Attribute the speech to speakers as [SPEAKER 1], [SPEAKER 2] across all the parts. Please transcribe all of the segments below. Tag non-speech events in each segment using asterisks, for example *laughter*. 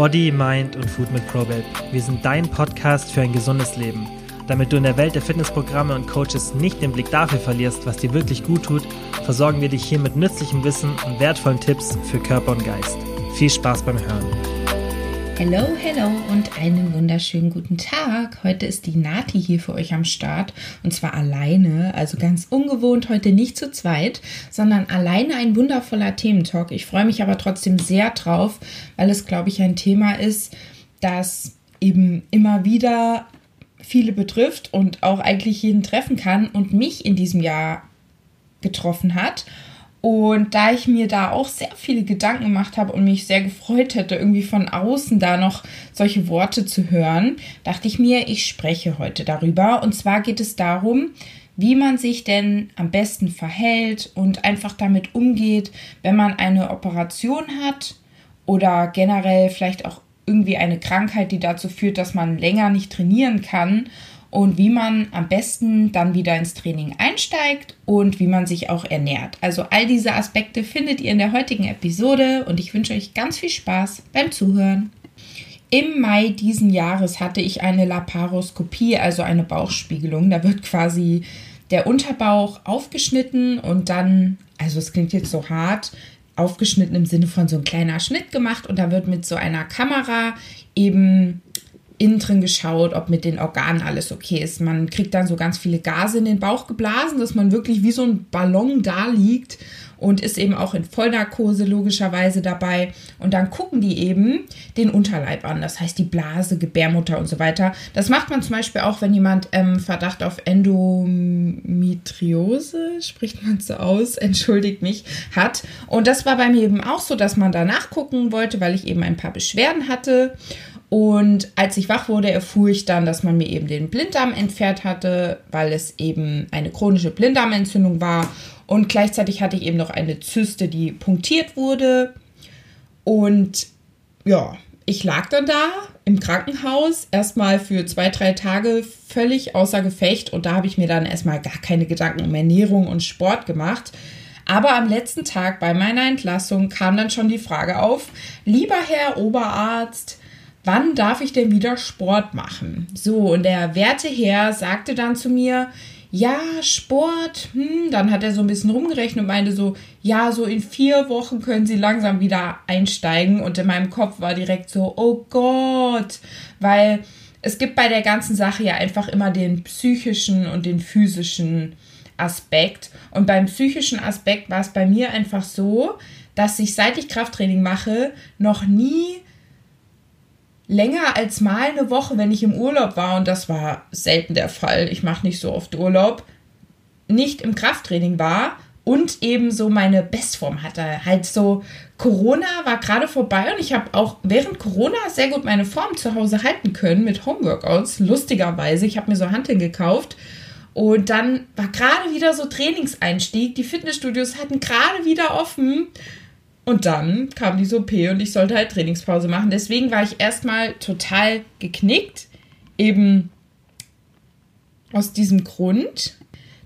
[SPEAKER 1] Body, Mind und Food mit Probate. Wir sind dein Podcast für ein gesundes Leben. Damit du in der Welt der Fitnessprogramme und Coaches nicht den Blick dafür verlierst, was dir wirklich gut tut, versorgen wir dich hier mit nützlichem Wissen und wertvollen Tipps für Körper und Geist. Viel Spaß beim Hören.
[SPEAKER 2] Hello, hello und einen wunderschönen guten Tag. Heute ist die Nati hier für euch am Start und zwar alleine, also ganz ungewohnt, heute nicht zu zweit, sondern alleine ein wundervoller Thementalk. Ich freue mich aber trotzdem sehr drauf, weil es, glaube ich, ein Thema ist, das eben immer wieder viele betrifft und auch eigentlich jeden treffen kann und mich in diesem Jahr getroffen hat. Und da ich mir da auch sehr viele Gedanken gemacht habe und mich sehr gefreut hätte, irgendwie von außen da noch solche Worte zu hören, dachte ich mir, ich spreche heute darüber. Und zwar geht es darum, wie man sich denn am besten verhält und einfach damit umgeht, wenn man eine Operation hat oder generell vielleicht auch irgendwie eine Krankheit, die dazu führt, dass man länger nicht trainieren kann und wie man am besten dann wieder ins Training einsteigt und wie man sich auch ernährt. Also all diese Aspekte findet ihr in der heutigen Episode und ich wünsche euch ganz viel Spaß beim Zuhören. Im Mai diesen Jahres hatte ich eine Laparoskopie, also eine Bauchspiegelung. Da wird quasi der Unterbauch aufgeschnitten und dann, also es klingt jetzt so hart, aufgeschnitten im Sinne von so ein kleiner Schnitt gemacht und da wird mit so einer Kamera eben innen drin geschaut, ob mit den Organen alles okay ist. Man kriegt dann so ganz viele Gase in den Bauch geblasen, dass man wirklich wie so ein Ballon da liegt und ist eben auch in Vollnarkose logischerweise dabei. Und dann gucken die eben den Unterleib an, das heißt die Blase, Gebärmutter und so weiter. Das macht man zum Beispiel auch, wenn jemand ähm, Verdacht auf Endometriose, spricht man so aus, *laughs* entschuldigt mich, hat. Und das war bei mir eben auch so, dass man da nachgucken wollte, weil ich eben ein paar Beschwerden hatte. Und als ich wach wurde, erfuhr ich dann, dass man mir eben den Blinddarm entfernt hatte, weil es eben eine chronische Blinddarmentzündung war. Und gleichzeitig hatte ich eben noch eine Zyste, die punktiert wurde. Und ja, ich lag dann da im Krankenhaus, erstmal für zwei, drei Tage völlig außer Gefecht. Und da habe ich mir dann erstmal gar keine Gedanken um Ernährung und Sport gemacht. Aber am letzten Tag bei meiner Entlassung kam dann schon die Frage auf, lieber Herr Oberarzt, wann darf ich denn wieder Sport machen? So, und der Werteherr sagte dann zu mir, ja, Sport, hm, dann hat er so ein bisschen rumgerechnet und meinte so, ja, so in vier Wochen können Sie langsam wieder einsteigen. Und in meinem Kopf war direkt so, oh Gott, weil es gibt bei der ganzen Sache ja einfach immer den psychischen und den physischen Aspekt. Und beim psychischen Aspekt war es bei mir einfach so, dass ich, seit ich Krafttraining mache, noch nie länger als mal eine Woche, wenn ich im Urlaub war, und das war selten der Fall, ich mache nicht so oft Urlaub, nicht im Krafttraining war und eben so meine Bestform hatte. Halt so, Corona war gerade vorbei und ich habe auch während Corona sehr gut meine Form zu Hause halten können mit Homeworkouts, lustigerweise. Ich habe mir so Hanteln gekauft. Und dann war gerade wieder so Trainingseinstieg. Die Fitnessstudios hatten gerade wieder offen. Und dann kam diese OP und ich sollte halt Trainingspause machen. Deswegen war ich erstmal total geknickt. Eben aus diesem Grund,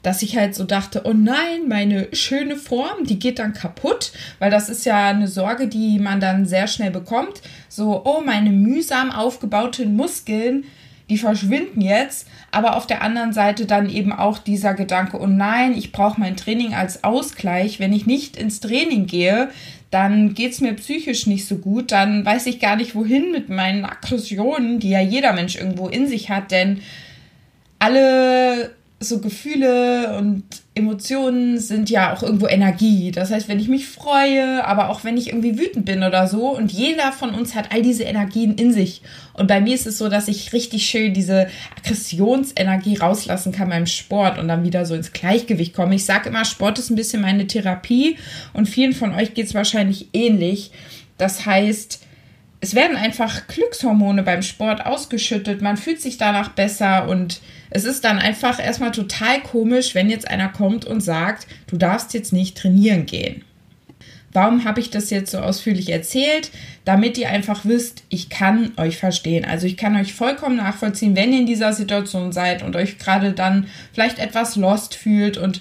[SPEAKER 2] dass ich halt so dachte, oh nein, meine schöne Form, die geht dann kaputt, weil das ist ja eine Sorge, die man dann sehr schnell bekommt. So, oh, meine mühsam aufgebauten Muskeln, die verschwinden jetzt, aber auf der anderen Seite dann eben auch dieser Gedanke, oh nein, ich brauche mein Training als Ausgleich. Wenn ich nicht ins Training gehe, dann geht es mir psychisch nicht so gut, dann weiß ich gar nicht, wohin mit meinen Aggressionen, die ja jeder Mensch irgendwo in sich hat, denn alle so Gefühle und Emotionen sind ja auch irgendwo Energie. Das heißt, wenn ich mich freue, aber auch wenn ich irgendwie wütend bin oder so, und jeder von uns hat all diese Energien in sich. Und bei mir ist es so, dass ich richtig schön diese Aggressionsenergie rauslassen kann beim Sport und dann wieder so ins Gleichgewicht komme. Ich sage immer, Sport ist ein bisschen meine Therapie und vielen von euch geht es wahrscheinlich ähnlich. Das heißt, es werden einfach Glückshormone beim Sport ausgeschüttet, man fühlt sich danach besser und es ist dann einfach erstmal total komisch, wenn jetzt einer kommt und sagt, du darfst jetzt nicht trainieren gehen. Warum habe ich das jetzt so ausführlich erzählt? Damit ihr einfach wisst, ich kann euch verstehen. Also ich kann euch vollkommen nachvollziehen, wenn ihr in dieser Situation seid und euch gerade dann vielleicht etwas lost fühlt und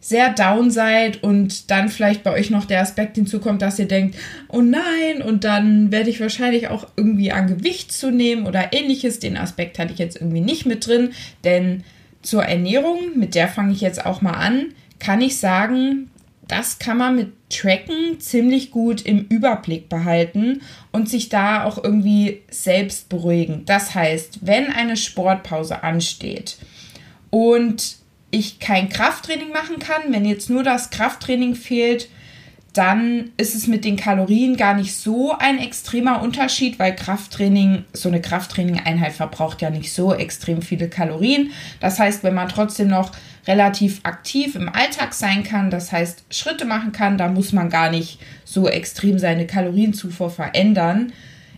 [SPEAKER 2] sehr down seid und dann vielleicht bei euch noch der Aspekt hinzukommt, dass ihr denkt, oh nein, und dann werde ich wahrscheinlich auch irgendwie an Gewicht zunehmen oder ähnliches. Den Aspekt hatte ich jetzt irgendwie nicht mit drin, denn zur Ernährung, mit der fange ich jetzt auch mal an, kann ich sagen, das kann man mit Tracken ziemlich gut im Überblick behalten und sich da auch irgendwie selbst beruhigen. Das heißt, wenn eine Sportpause ansteht und ich kein Krafttraining machen kann, wenn jetzt nur das Krafttraining fehlt, dann ist es mit den Kalorien gar nicht so ein extremer Unterschied, weil Krafttraining, so eine Krafttraining-Einheit verbraucht ja nicht so extrem viele Kalorien. Das heißt, wenn man trotzdem noch relativ aktiv im Alltag sein kann, das heißt Schritte machen kann, da muss man gar nicht so extrem seine Kalorienzufuhr verändern.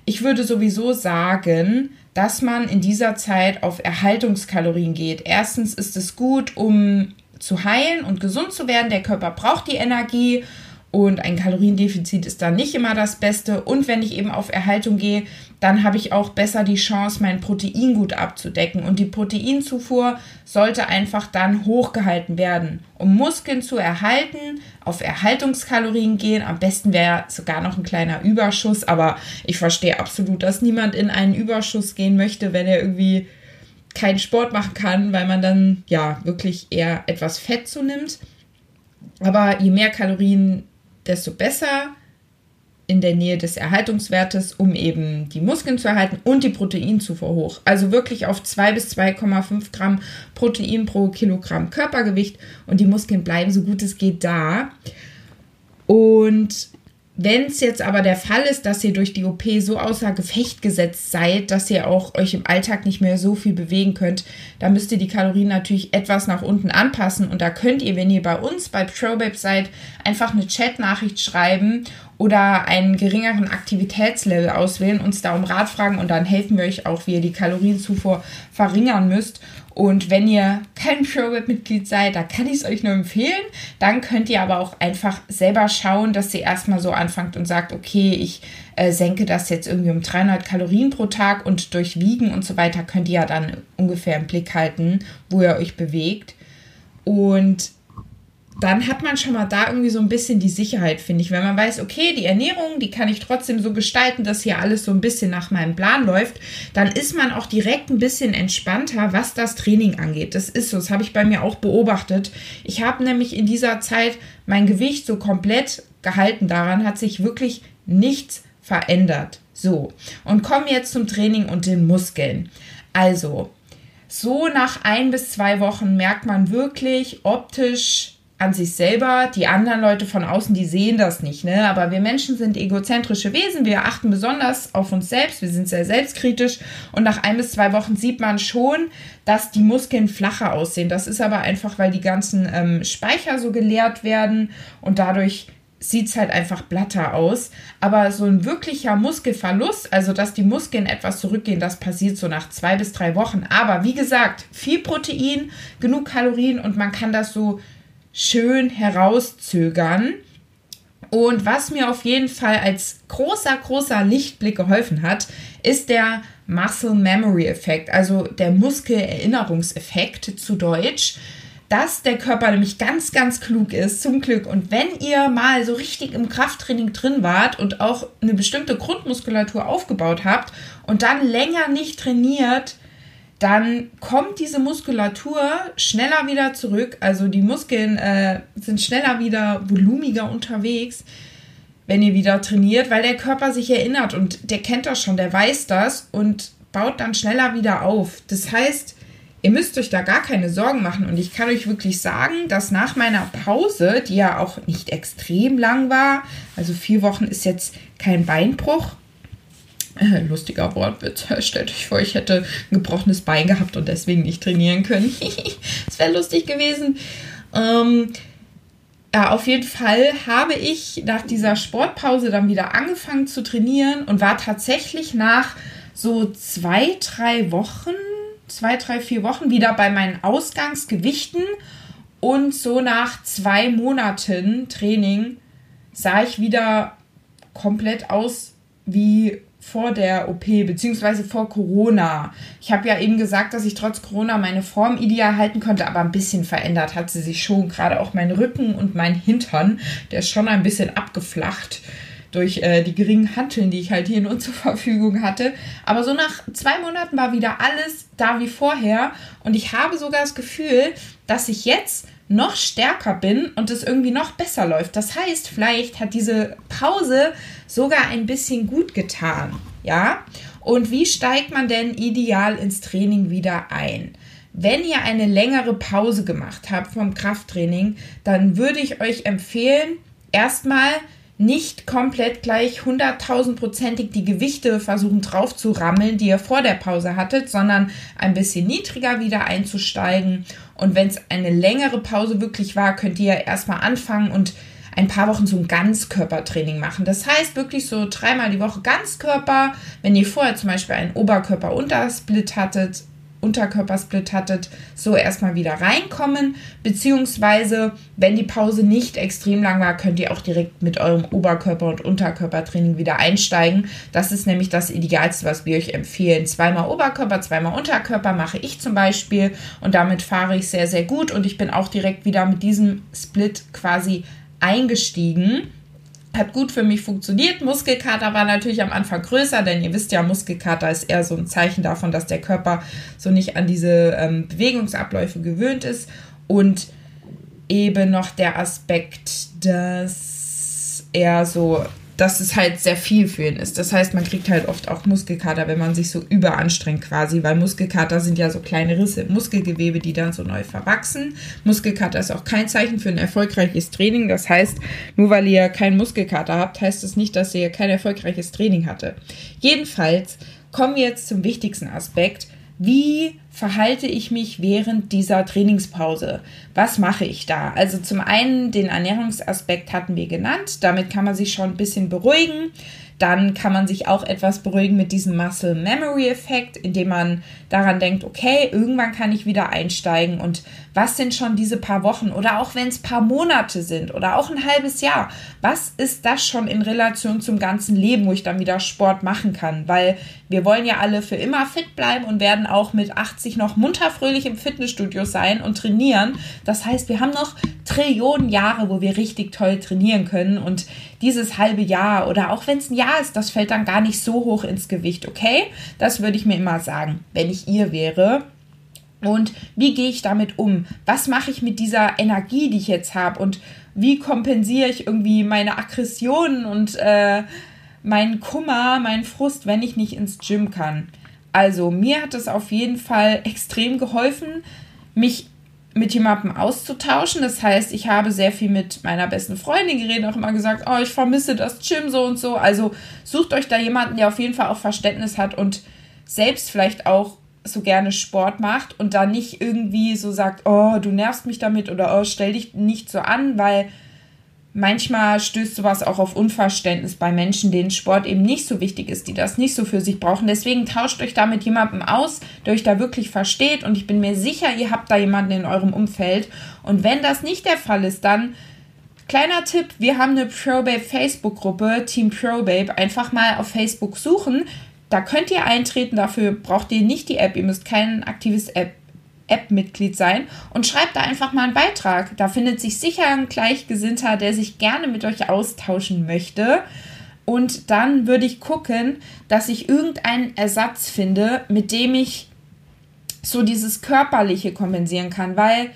[SPEAKER 2] Ich würde sowieso sagen, dass man in dieser Zeit auf Erhaltungskalorien geht. Erstens ist es gut, um zu heilen und gesund zu werden. Der Körper braucht die Energie und ein Kaloriendefizit ist da nicht immer das Beste. Und wenn ich eben auf Erhaltung gehe, dann habe ich auch besser die Chance, mein Protein gut abzudecken. Und die Proteinzufuhr sollte einfach dann hochgehalten werden. Um Muskeln zu erhalten, auf Erhaltungskalorien gehen. Am besten wäre sogar noch ein kleiner Überschuss. Aber ich verstehe absolut, dass niemand in einen Überschuss gehen möchte, wenn er irgendwie keinen Sport machen kann, weil man dann ja wirklich eher etwas Fett zunimmt. Aber je mehr Kalorien desto besser in der Nähe des Erhaltungswertes, um eben die Muskeln zu erhalten und die Proteinzufuhr hoch. Also wirklich auf 2 bis 2,5 Gramm Protein pro Kilogramm Körpergewicht und die Muskeln bleiben so gut es geht da. Und wenn es jetzt aber der Fall ist, dass ihr durch die OP so außer Gefecht gesetzt seid, dass ihr auch euch im Alltag nicht mehr so viel bewegen könnt, dann müsst ihr die Kalorien natürlich etwas nach unten anpassen. Und da könnt ihr, wenn ihr bei uns bei ProBabe seid, einfach eine Chat-Nachricht schreiben oder einen geringeren Aktivitätslevel auswählen, uns da um Rat fragen und dann helfen wir euch auch, wie ihr die Kalorienzufuhr verringern müsst. Und wenn ihr kein ProWeb-Mitglied seid, da kann ich es euch nur empfehlen. Dann könnt ihr aber auch einfach selber schauen, dass ihr erstmal so anfangt und sagt, okay, ich äh, senke das jetzt irgendwie um 300 Kalorien pro Tag und durch Wiegen und so weiter könnt ihr ja dann ungefähr im Blick halten, wo ihr euch bewegt. Und dann hat man schon mal da irgendwie so ein bisschen die Sicherheit, finde ich. Wenn man weiß, okay, die Ernährung, die kann ich trotzdem so gestalten, dass hier alles so ein bisschen nach meinem Plan läuft, dann ist man auch direkt ein bisschen entspannter, was das Training angeht. Das ist so, das habe ich bei mir auch beobachtet. Ich habe nämlich in dieser Zeit mein Gewicht so komplett gehalten. Daran hat sich wirklich nichts verändert. So, und kommen jetzt zum Training und den Muskeln. Also, so nach ein bis zwei Wochen merkt man wirklich optisch an sich selber. Die anderen Leute von außen, die sehen das nicht, ne? Aber wir Menschen sind egozentrische Wesen. Wir achten besonders auf uns selbst. Wir sind sehr selbstkritisch. Und nach ein bis zwei Wochen sieht man schon, dass die Muskeln flacher aussehen. Das ist aber einfach, weil die ganzen ähm, Speicher so geleert werden und dadurch sieht es halt einfach blatter aus. Aber so ein wirklicher Muskelverlust, also dass die Muskeln etwas zurückgehen, das passiert so nach zwei bis drei Wochen. Aber wie gesagt, viel Protein, genug Kalorien und man kann das so schön herauszögern. Und was mir auf jeden Fall als großer, großer Lichtblick geholfen hat, ist der Muscle Memory Effekt, also der Muskelerinnerungseffekt zu Deutsch, dass der Körper nämlich ganz, ganz klug ist, zum Glück. Und wenn ihr mal so richtig im Krafttraining drin wart und auch eine bestimmte Grundmuskulatur aufgebaut habt und dann länger nicht trainiert, dann kommt diese Muskulatur schneller wieder zurück. Also die Muskeln äh, sind schneller wieder volumiger unterwegs, wenn ihr wieder trainiert, weil der Körper sich erinnert und der kennt das schon, der weiß das und baut dann schneller wieder auf. Das heißt, ihr müsst euch da gar keine Sorgen machen und ich kann euch wirklich sagen, dass nach meiner Pause, die ja auch nicht extrem lang war, also vier Wochen ist jetzt kein Beinbruch, lustiger Wortwitz. Stellt euch vor, ich hätte ein gebrochenes Bein gehabt und deswegen nicht trainieren können. *laughs* das wäre lustig gewesen. Ähm, ja, auf jeden Fall habe ich nach dieser Sportpause dann wieder angefangen zu trainieren und war tatsächlich nach so zwei, drei Wochen, zwei, drei, vier Wochen wieder bei meinen Ausgangsgewichten und so nach zwei Monaten Training sah ich wieder komplett aus wie vor der OP, beziehungsweise vor Corona. Ich habe ja eben gesagt, dass ich trotz Corona meine Form ideal halten konnte, aber ein bisschen verändert hat sie sich schon. Gerade auch mein Rücken und mein Hintern, der ist schon ein bisschen abgeflacht durch äh, die geringen Hanteln, die ich halt hier nur *laughs* zur Verfügung hatte. Aber so nach zwei Monaten war wieder alles da wie vorher. Und ich habe sogar das Gefühl, dass ich jetzt noch stärker bin und es irgendwie noch besser läuft. Das heißt, vielleicht hat diese Pause sogar ein bisschen gut getan. Ja? Und wie steigt man denn ideal ins Training wieder ein? Wenn ihr eine längere Pause gemacht habt vom Krafttraining, dann würde ich euch empfehlen, erstmal nicht komplett gleich 100.000-prozentig die Gewichte versuchen drauf zu rammeln, die ihr vor der Pause hattet, sondern ein bisschen niedriger wieder einzusteigen. Und wenn es eine längere Pause wirklich war, könnt ihr erstmal anfangen und ein paar Wochen so ein Ganzkörpertraining machen. Das heißt wirklich so dreimal die Woche Ganzkörper. Wenn ihr vorher zum Beispiel einen Oberkörper-Untersplit hattet, Unterkörpersplit hattet, so erstmal wieder reinkommen. Beziehungsweise, wenn die Pause nicht extrem lang war, könnt ihr auch direkt mit eurem Oberkörper- und Unterkörpertraining wieder einsteigen. Das ist nämlich das Idealste, was wir euch empfehlen. Zweimal Oberkörper, zweimal Unterkörper mache ich zum Beispiel und damit fahre ich sehr, sehr gut und ich bin auch direkt wieder mit diesem Split quasi eingestiegen hat gut für mich funktioniert. Muskelkater war natürlich am Anfang größer, denn ihr wisst ja, Muskelkater ist eher so ein Zeichen davon, dass der Körper so nicht an diese ähm, Bewegungsabläufe gewöhnt ist. Und eben noch der Aspekt, dass er so dass es halt sehr viel für ihn ist. Das heißt, man kriegt halt oft auch Muskelkater, wenn man sich so überanstrengt quasi, weil Muskelkater sind ja so kleine Risse im Muskelgewebe, die dann so neu verwachsen. Muskelkater ist auch kein Zeichen für ein erfolgreiches Training. Das heißt, nur weil ihr keinen Muskelkater habt, heißt es das nicht, dass ihr kein erfolgreiches Training hatte. Jedenfalls kommen wir jetzt zum wichtigsten Aspekt. Wie verhalte ich mich während dieser Trainingspause? Was mache ich da? Also zum einen den Ernährungsaspekt hatten wir genannt. Damit kann man sich schon ein bisschen beruhigen. Dann kann man sich auch etwas beruhigen mit diesem Muscle Memory Effekt, indem man daran denkt, okay, irgendwann kann ich wieder einsteigen und was sind schon diese paar Wochen oder auch wenn es paar Monate sind oder auch ein halbes Jahr, was ist das schon in Relation zum ganzen Leben, wo ich dann wieder Sport machen kann, weil wir wollen ja alle für immer fit bleiben und werden auch mit 80 noch munter fröhlich im Fitnessstudio sein und trainieren. Das heißt, wir haben noch Trillionen Jahre, wo wir richtig toll trainieren können und dieses halbe Jahr oder auch wenn es ein Jahr ist, das fällt dann gar nicht so hoch ins Gewicht, okay? Das würde ich mir immer sagen, wenn ich ihr wäre. Und wie gehe ich damit um? Was mache ich mit dieser Energie, die ich jetzt habe? Und wie kompensiere ich irgendwie meine Aggressionen und äh, meinen Kummer, meinen Frust, wenn ich nicht ins Gym kann? Also mir hat es auf jeden Fall extrem geholfen, mich mit jemandem auszutauschen. Das heißt, ich habe sehr viel mit meiner besten Freundin geredet, auch immer gesagt, oh, ich vermisse das Gym so und so. Also sucht euch da jemanden, der auf jeden Fall auch Verständnis hat und selbst vielleicht auch so gerne Sport macht und da nicht irgendwie so sagt, oh, du nervst mich damit oder oh, stell dich nicht so an, weil manchmal stößt sowas auch auf Unverständnis bei Menschen, denen Sport eben nicht so wichtig ist, die das nicht so für sich brauchen. Deswegen tauscht euch da mit jemandem aus, der euch da wirklich versteht und ich bin mir sicher, ihr habt da jemanden in eurem Umfeld und wenn das nicht der Fall ist, dann Kleiner Tipp, wir haben eine ProBabe Facebook-Gruppe, Team ProBabe. Einfach mal auf Facebook suchen. Da könnt ihr eintreten, dafür braucht ihr nicht die App, ihr müsst kein aktives App App-Mitglied sein und schreibt da einfach mal einen Beitrag. Da findet sich sicher ein Gleichgesinnter, der sich gerne mit euch austauschen möchte. Und dann würde ich gucken, dass ich irgendeinen Ersatz finde, mit dem ich so dieses Körperliche kompensieren kann, weil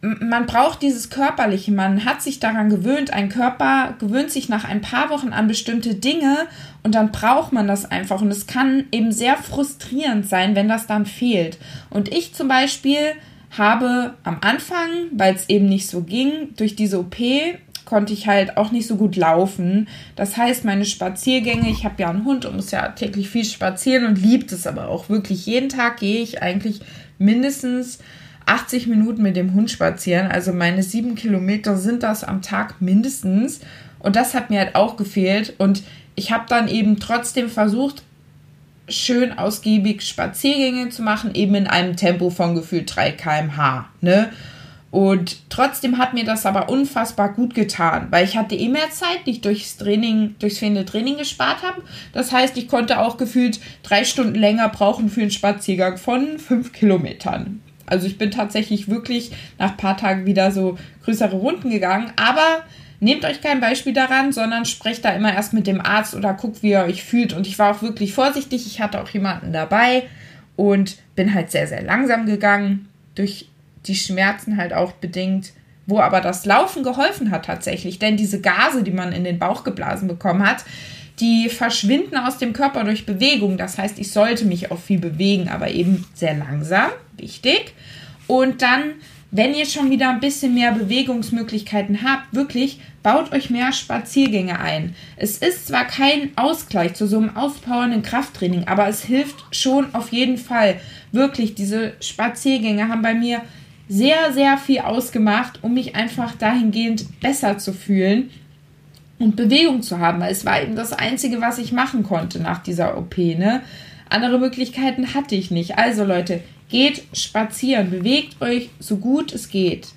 [SPEAKER 2] man braucht dieses Körperliche, man hat sich daran gewöhnt, ein Körper gewöhnt sich nach ein paar Wochen an bestimmte Dinge und dann braucht man das einfach und es kann eben sehr frustrierend sein, wenn das dann fehlt. Und ich zum Beispiel habe am Anfang, weil es eben nicht so ging, durch diese OP konnte ich halt auch nicht so gut laufen. Das heißt, meine Spaziergänge, ich habe ja einen Hund und muss ja täglich viel spazieren und liebt es aber auch wirklich. Jeden Tag gehe ich eigentlich mindestens 80 Minuten mit dem Hund spazieren. Also meine sieben Kilometer sind das am Tag mindestens. Und das hat mir halt auch gefehlt. Und ich habe dann eben trotzdem versucht, schön ausgiebig Spaziergänge zu machen, eben in einem Tempo von gefühlt 3 km/h. Ne? Und trotzdem hat mir das aber unfassbar gut getan, weil ich hatte eh mehr Zeit, die ich durchs Training, durchs fehlende Training gespart habe. Das heißt, ich konnte auch gefühlt drei Stunden länger brauchen für einen Spaziergang von fünf Kilometern. Also ich bin tatsächlich wirklich nach ein paar Tagen wieder so größere Runden gegangen. Aber nehmt euch kein Beispiel daran, sondern sprecht da immer erst mit dem Arzt oder guckt, wie ihr euch fühlt. Und ich war auch wirklich vorsichtig. Ich hatte auch jemanden dabei und bin halt sehr, sehr langsam gegangen. Durch die Schmerzen halt auch bedingt, wo aber das Laufen geholfen hat tatsächlich. Denn diese Gase, die man in den Bauch geblasen bekommen hat, die verschwinden aus dem Körper durch Bewegung. Das heißt, ich sollte mich auch viel bewegen, aber eben sehr langsam, wichtig. Und dann, wenn ihr schon wieder ein bisschen mehr Bewegungsmöglichkeiten habt, wirklich baut euch mehr Spaziergänge ein. Es ist zwar kein Ausgleich zu so einem auspowernden Krafttraining, aber es hilft schon auf jeden Fall. Wirklich, diese Spaziergänge haben bei mir sehr, sehr viel ausgemacht, um mich einfach dahingehend besser zu fühlen und Bewegung zu haben, weil es war eben das Einzige, was ich machen konnte nach dieser OP. Ne? Andere Möglichkeiten hatte ich nicht. Also Leute, geht spazieren, bewegt euch so gut es geht.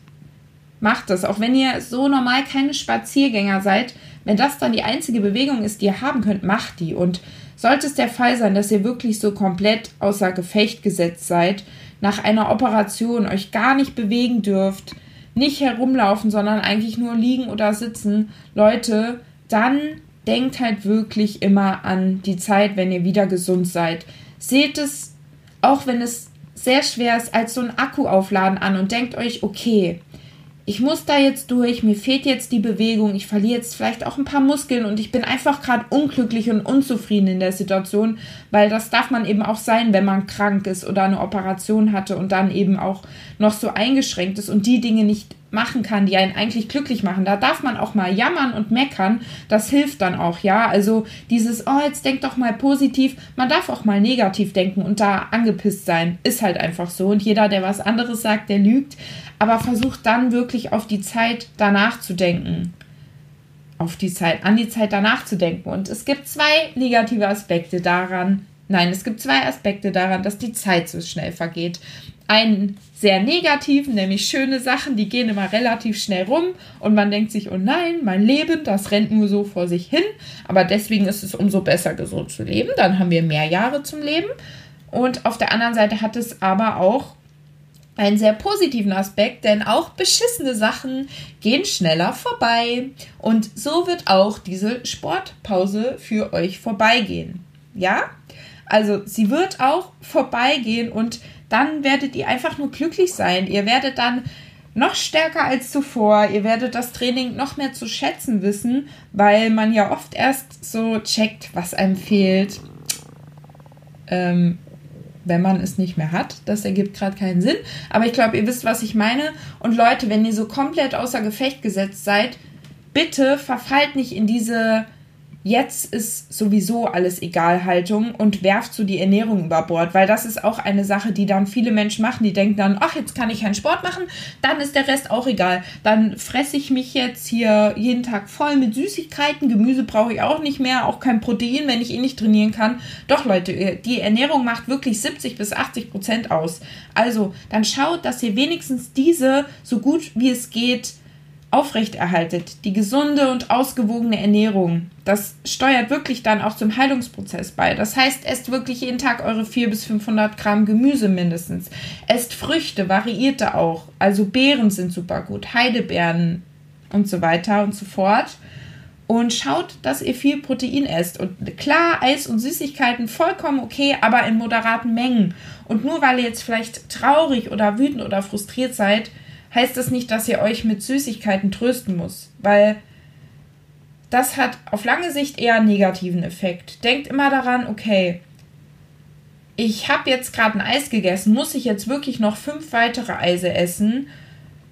[SPEAKER 2] Macht das, auch wenn ihr so normal keine Spaziergänger seid. Wenn das dann die einzige Bewegung ist, die ihr haben könnt, macht die. Und sollte es der Fall sein, dass ihr wirklich so komplett außer Gefecht gesetzt seid, nach einer Operation euch gar nicht bewegen dürft, nicht herumlaufen, sondern eigentlich nur liegen oder sitzen, Leute, dann denkt halt wirklich immer an die Zeit, wenn ihr wieder gesund seid. Seht es, auch wenn es sehr schwer ist, als so ein Akku aufladen an und denkt euch, okay, ich muss da jetzt durch, mir fehlt jetzt die Bewegung, ich verliere jetzt vielleicht auch ein paar Muskeln und ich bin einfach gerade unglücklich und unzufrieden in der Situation, weil das darf man eben auch sein, wenn man krank ist oder eine Operation hatte und dann eben auch noch so eingeschränkt ist und die Dinge nicht machen kann, die einen eigentlich glücklich machen. Da darf man auch mal jammern und meckern. Das hilft dann auch, ja. Also dieses, oh, jetzt denk doch mal positiv. Man darf auch mal negativ denken und da angepisst sein. Ist halt einfach so. Und jeder, der was anderes sagt, der lügt. Aber versucht dann wirklich auf die Zeit danach zu denken. Auf die Zeit, an die Zeit danach zu denken. Und es gibt zwei negative Aspekte daran. Nein, es gibt zwei Aspekte daran, dass die Zeit so schnell vergeht. Einen sehr negativen, nämlich schöne Sachen, die gehen immer relativ schnell rum und man denkt sich, oh nein, mein Leben, das rennt nur so vor sich hin, aber deswegen ist es umso besser, gesund zu leben, dann haben wir mehr Jahre zum Leben. Und auf der anderen Seite hat es aber auch einen sehr positiven Aspekt, denn auch beschissene Sachen gehen schneller vorbei. Und so wird auch diese Sportpause für euch vorbeigehen. Ja? Also sie wird auch vorbeigehen und dann werdet ihr einfach nur glücklich sein. Ihr werdet dann noch stärker als zuvor. Ihr werdet das Training noch mehr zu schätzen wissen, weil man ja oft erst so checkt, was einem fehlt, ähm, wenn man es nicht mehr hat. Das ergibt gerade keinen Sinn. Aber ich glaube, ihr wisst, was ich meine. Und Leute, wenn ihr so komplett außer Gefecht gesetzt seid, bitte verfallt nicht in diese jetzt ist sowieso alles egal Haltung und werft so die Ernährung über Bord, weil das ist auch eine Sache, die dann viele Menschen machen, die denken dann, ach, jetzt kann ich keinen Sport machen, dann ist der Rest auch egal. Dann fresse ich mich jetzt hier jeden Tag voll mit Süßigkeiten, Gemüse brauche ich auch nicht mehr, auch kein Protein, wenn ich eh nicht trainieren kann. Doch Leute, die Ernährung macht wirklich 70 bis 80 Prozent aus. Also, dann schaut, dass ihr wenigstens diese so gut wie es geht aufrechterhaltet, die gesunde und ausgewogene Ernährung, das steuert wirklich dann auch zum Heilungsprozess bei. Das heißt, esst wirklich jeden Tag eure 400 bis 500 Gramm Gemüse mindestens. Esst Früchte, variierte auch. Also Beeren sind super gut, Heidelbeeren und so weiter und so fort. Und schaut, dass ihr viel Protein esst. Und klar, Eis und Süßigkeiten vollkommen okay, aber in moderaten Mengen. Und nur weil ihr jetzt vielleicht traurig oder wütend oder frustriert seid, heißt das nicht, dass ihr euch mit Süßigkeiten trösten muss, weil das hat auf lange Sicht eher einen negativen Effekt. Denkt immer daran, okay, ich habe jetzt gerade ein Eis gegessen, muss ich jetzt wirklich noch fünf weitere Eise essen?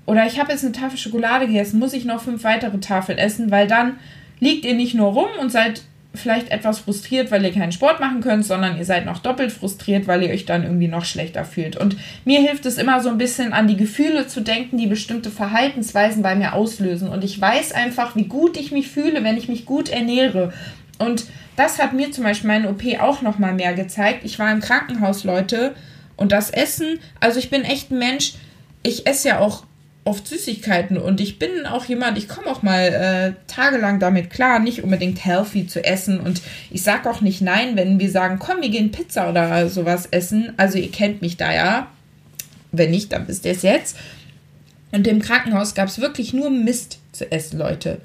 [SPEAKER 2] Oder ich habe jetzt eine Tafel Schokolade gegessen, muss ich noch fünf weitere Tafeln essen? Weil dann liegt ihr nicht nur rum und seid vielleicht etwas frustriert, weil ihr keinen Sport machen könnt, sondern ihr seid noch doppelt frustriert, weil ihr euch dann irgendwie noch schlechter fühlt. Und mir hilft es immer so ein bisschen an die Gefühle zu denken, die bestimmte Verhaltensweisen bei mir auslösen. Und ich weiß einfach, wie gut ich mich fühle, wenn ich mich gut ernähre. Und das hat mir zum Beispiel meine OP auch noch mal mehr gezeigt. Ich war im Krankenhaus, Leute, und das Essen, also ich bin echt ein Mensch, ich esse ja auch oft Süßigkeiten und ich bin auch jemand, ich komme auch mal äh, tagelang damit klar, nicht unbedingt healthy zu essen und ich sage auch nicht nein, wenn wir sagen, komm, wir gehen Pizza oder sowas essen. Also ihr kennt mich da ja. Wenn nicht, dann wisst ihr es jetzt. Und im Krankenhaus gab es wirklich nur Mist zu essen, Leute.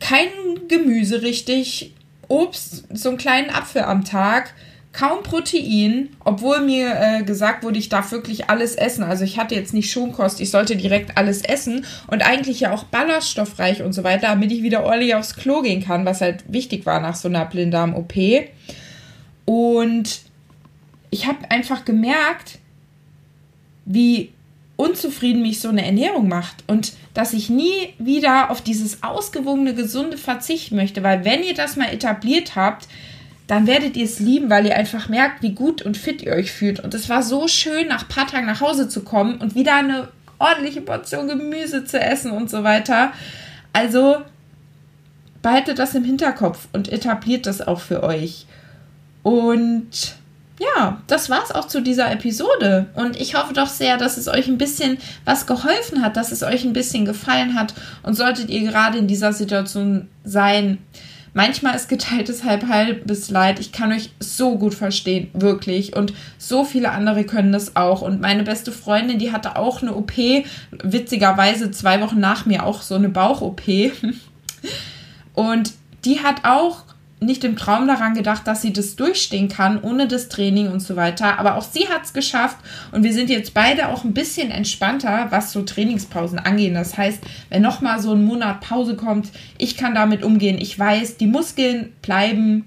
[SPEAKER 2] Kein Gemüse richtig, Obst, so einen kleinen Apfel am Tag, kaum Protein, obwohl mir äh, gesagt wurde, ich darf wirklich alles essen. Also ich hatte jetzt nicht Schonkost, ich sollte direkt alles essen und eigentlich ja auch ballaststoffreich und so weiter, damit ich wieder ordentlich aufs Klo gehen kann, was halt wichtig war nach so einer Blinddarm-OP. Und ich habe einfach gemerkt, wie unzufrieden mich so eine Ernährung macht und dass ich nie wieder auf dieses ausgewogene, gesunde verzichten möchte, weil wenn ihr das mal etabliert habt, dann werdet ihr es lieben, weil ihr einfach merkt, wie gut und fit ihr euch fühlt. Und es war so schön, nach ein paar Tagen nach Hause zu kommen und wieder eine ordentliche Portion Gemüse zu essen und so weiter. Also behaltet das im Hinterkopf und etabliert das auch für euch. Und ja, das war's auch zu dieser Episode. Und ich hoffe doch sehr, dass es euch ein bisschen was geholfen hat, dass es euch ein bisschen gefallen hat. Und solltet ihr gerade in dieser Situation sein, Manchmal ist geteiltes halb halbes Leid. Ich kann euch so gut verstehen, wirklich. Und so viele andere können das auch. Und meine beste Freundin, die hatte auch eine OP, witzigerweise zwei Wochen nach mir auch so eine Bauch-OP. *laughs* Und die hat auch nicht im Traum daran gedacht, dass sie das durchstehen kann, ohne das Training und so weiter. Aber auch sie hat es geschafft und wir sind jetzt beide auch ein bisschen entspannter, was so Trainingspausen angeht. Das heißt, wenn nochmal so ein Monat Pause kommt, ich kann damit umgehen. Ich weiß, die Muskeln bleiben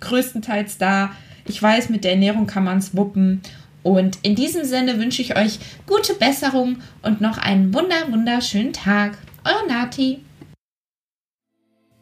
[SPEAKER 2] größtenteils da. Ich weiß, mit der Ernährung kann man es wuppen. Und in diesem Sinne wünsche ich euch gute Besserung und noch einen wunder, wunderschönen Tag. Eure Nati.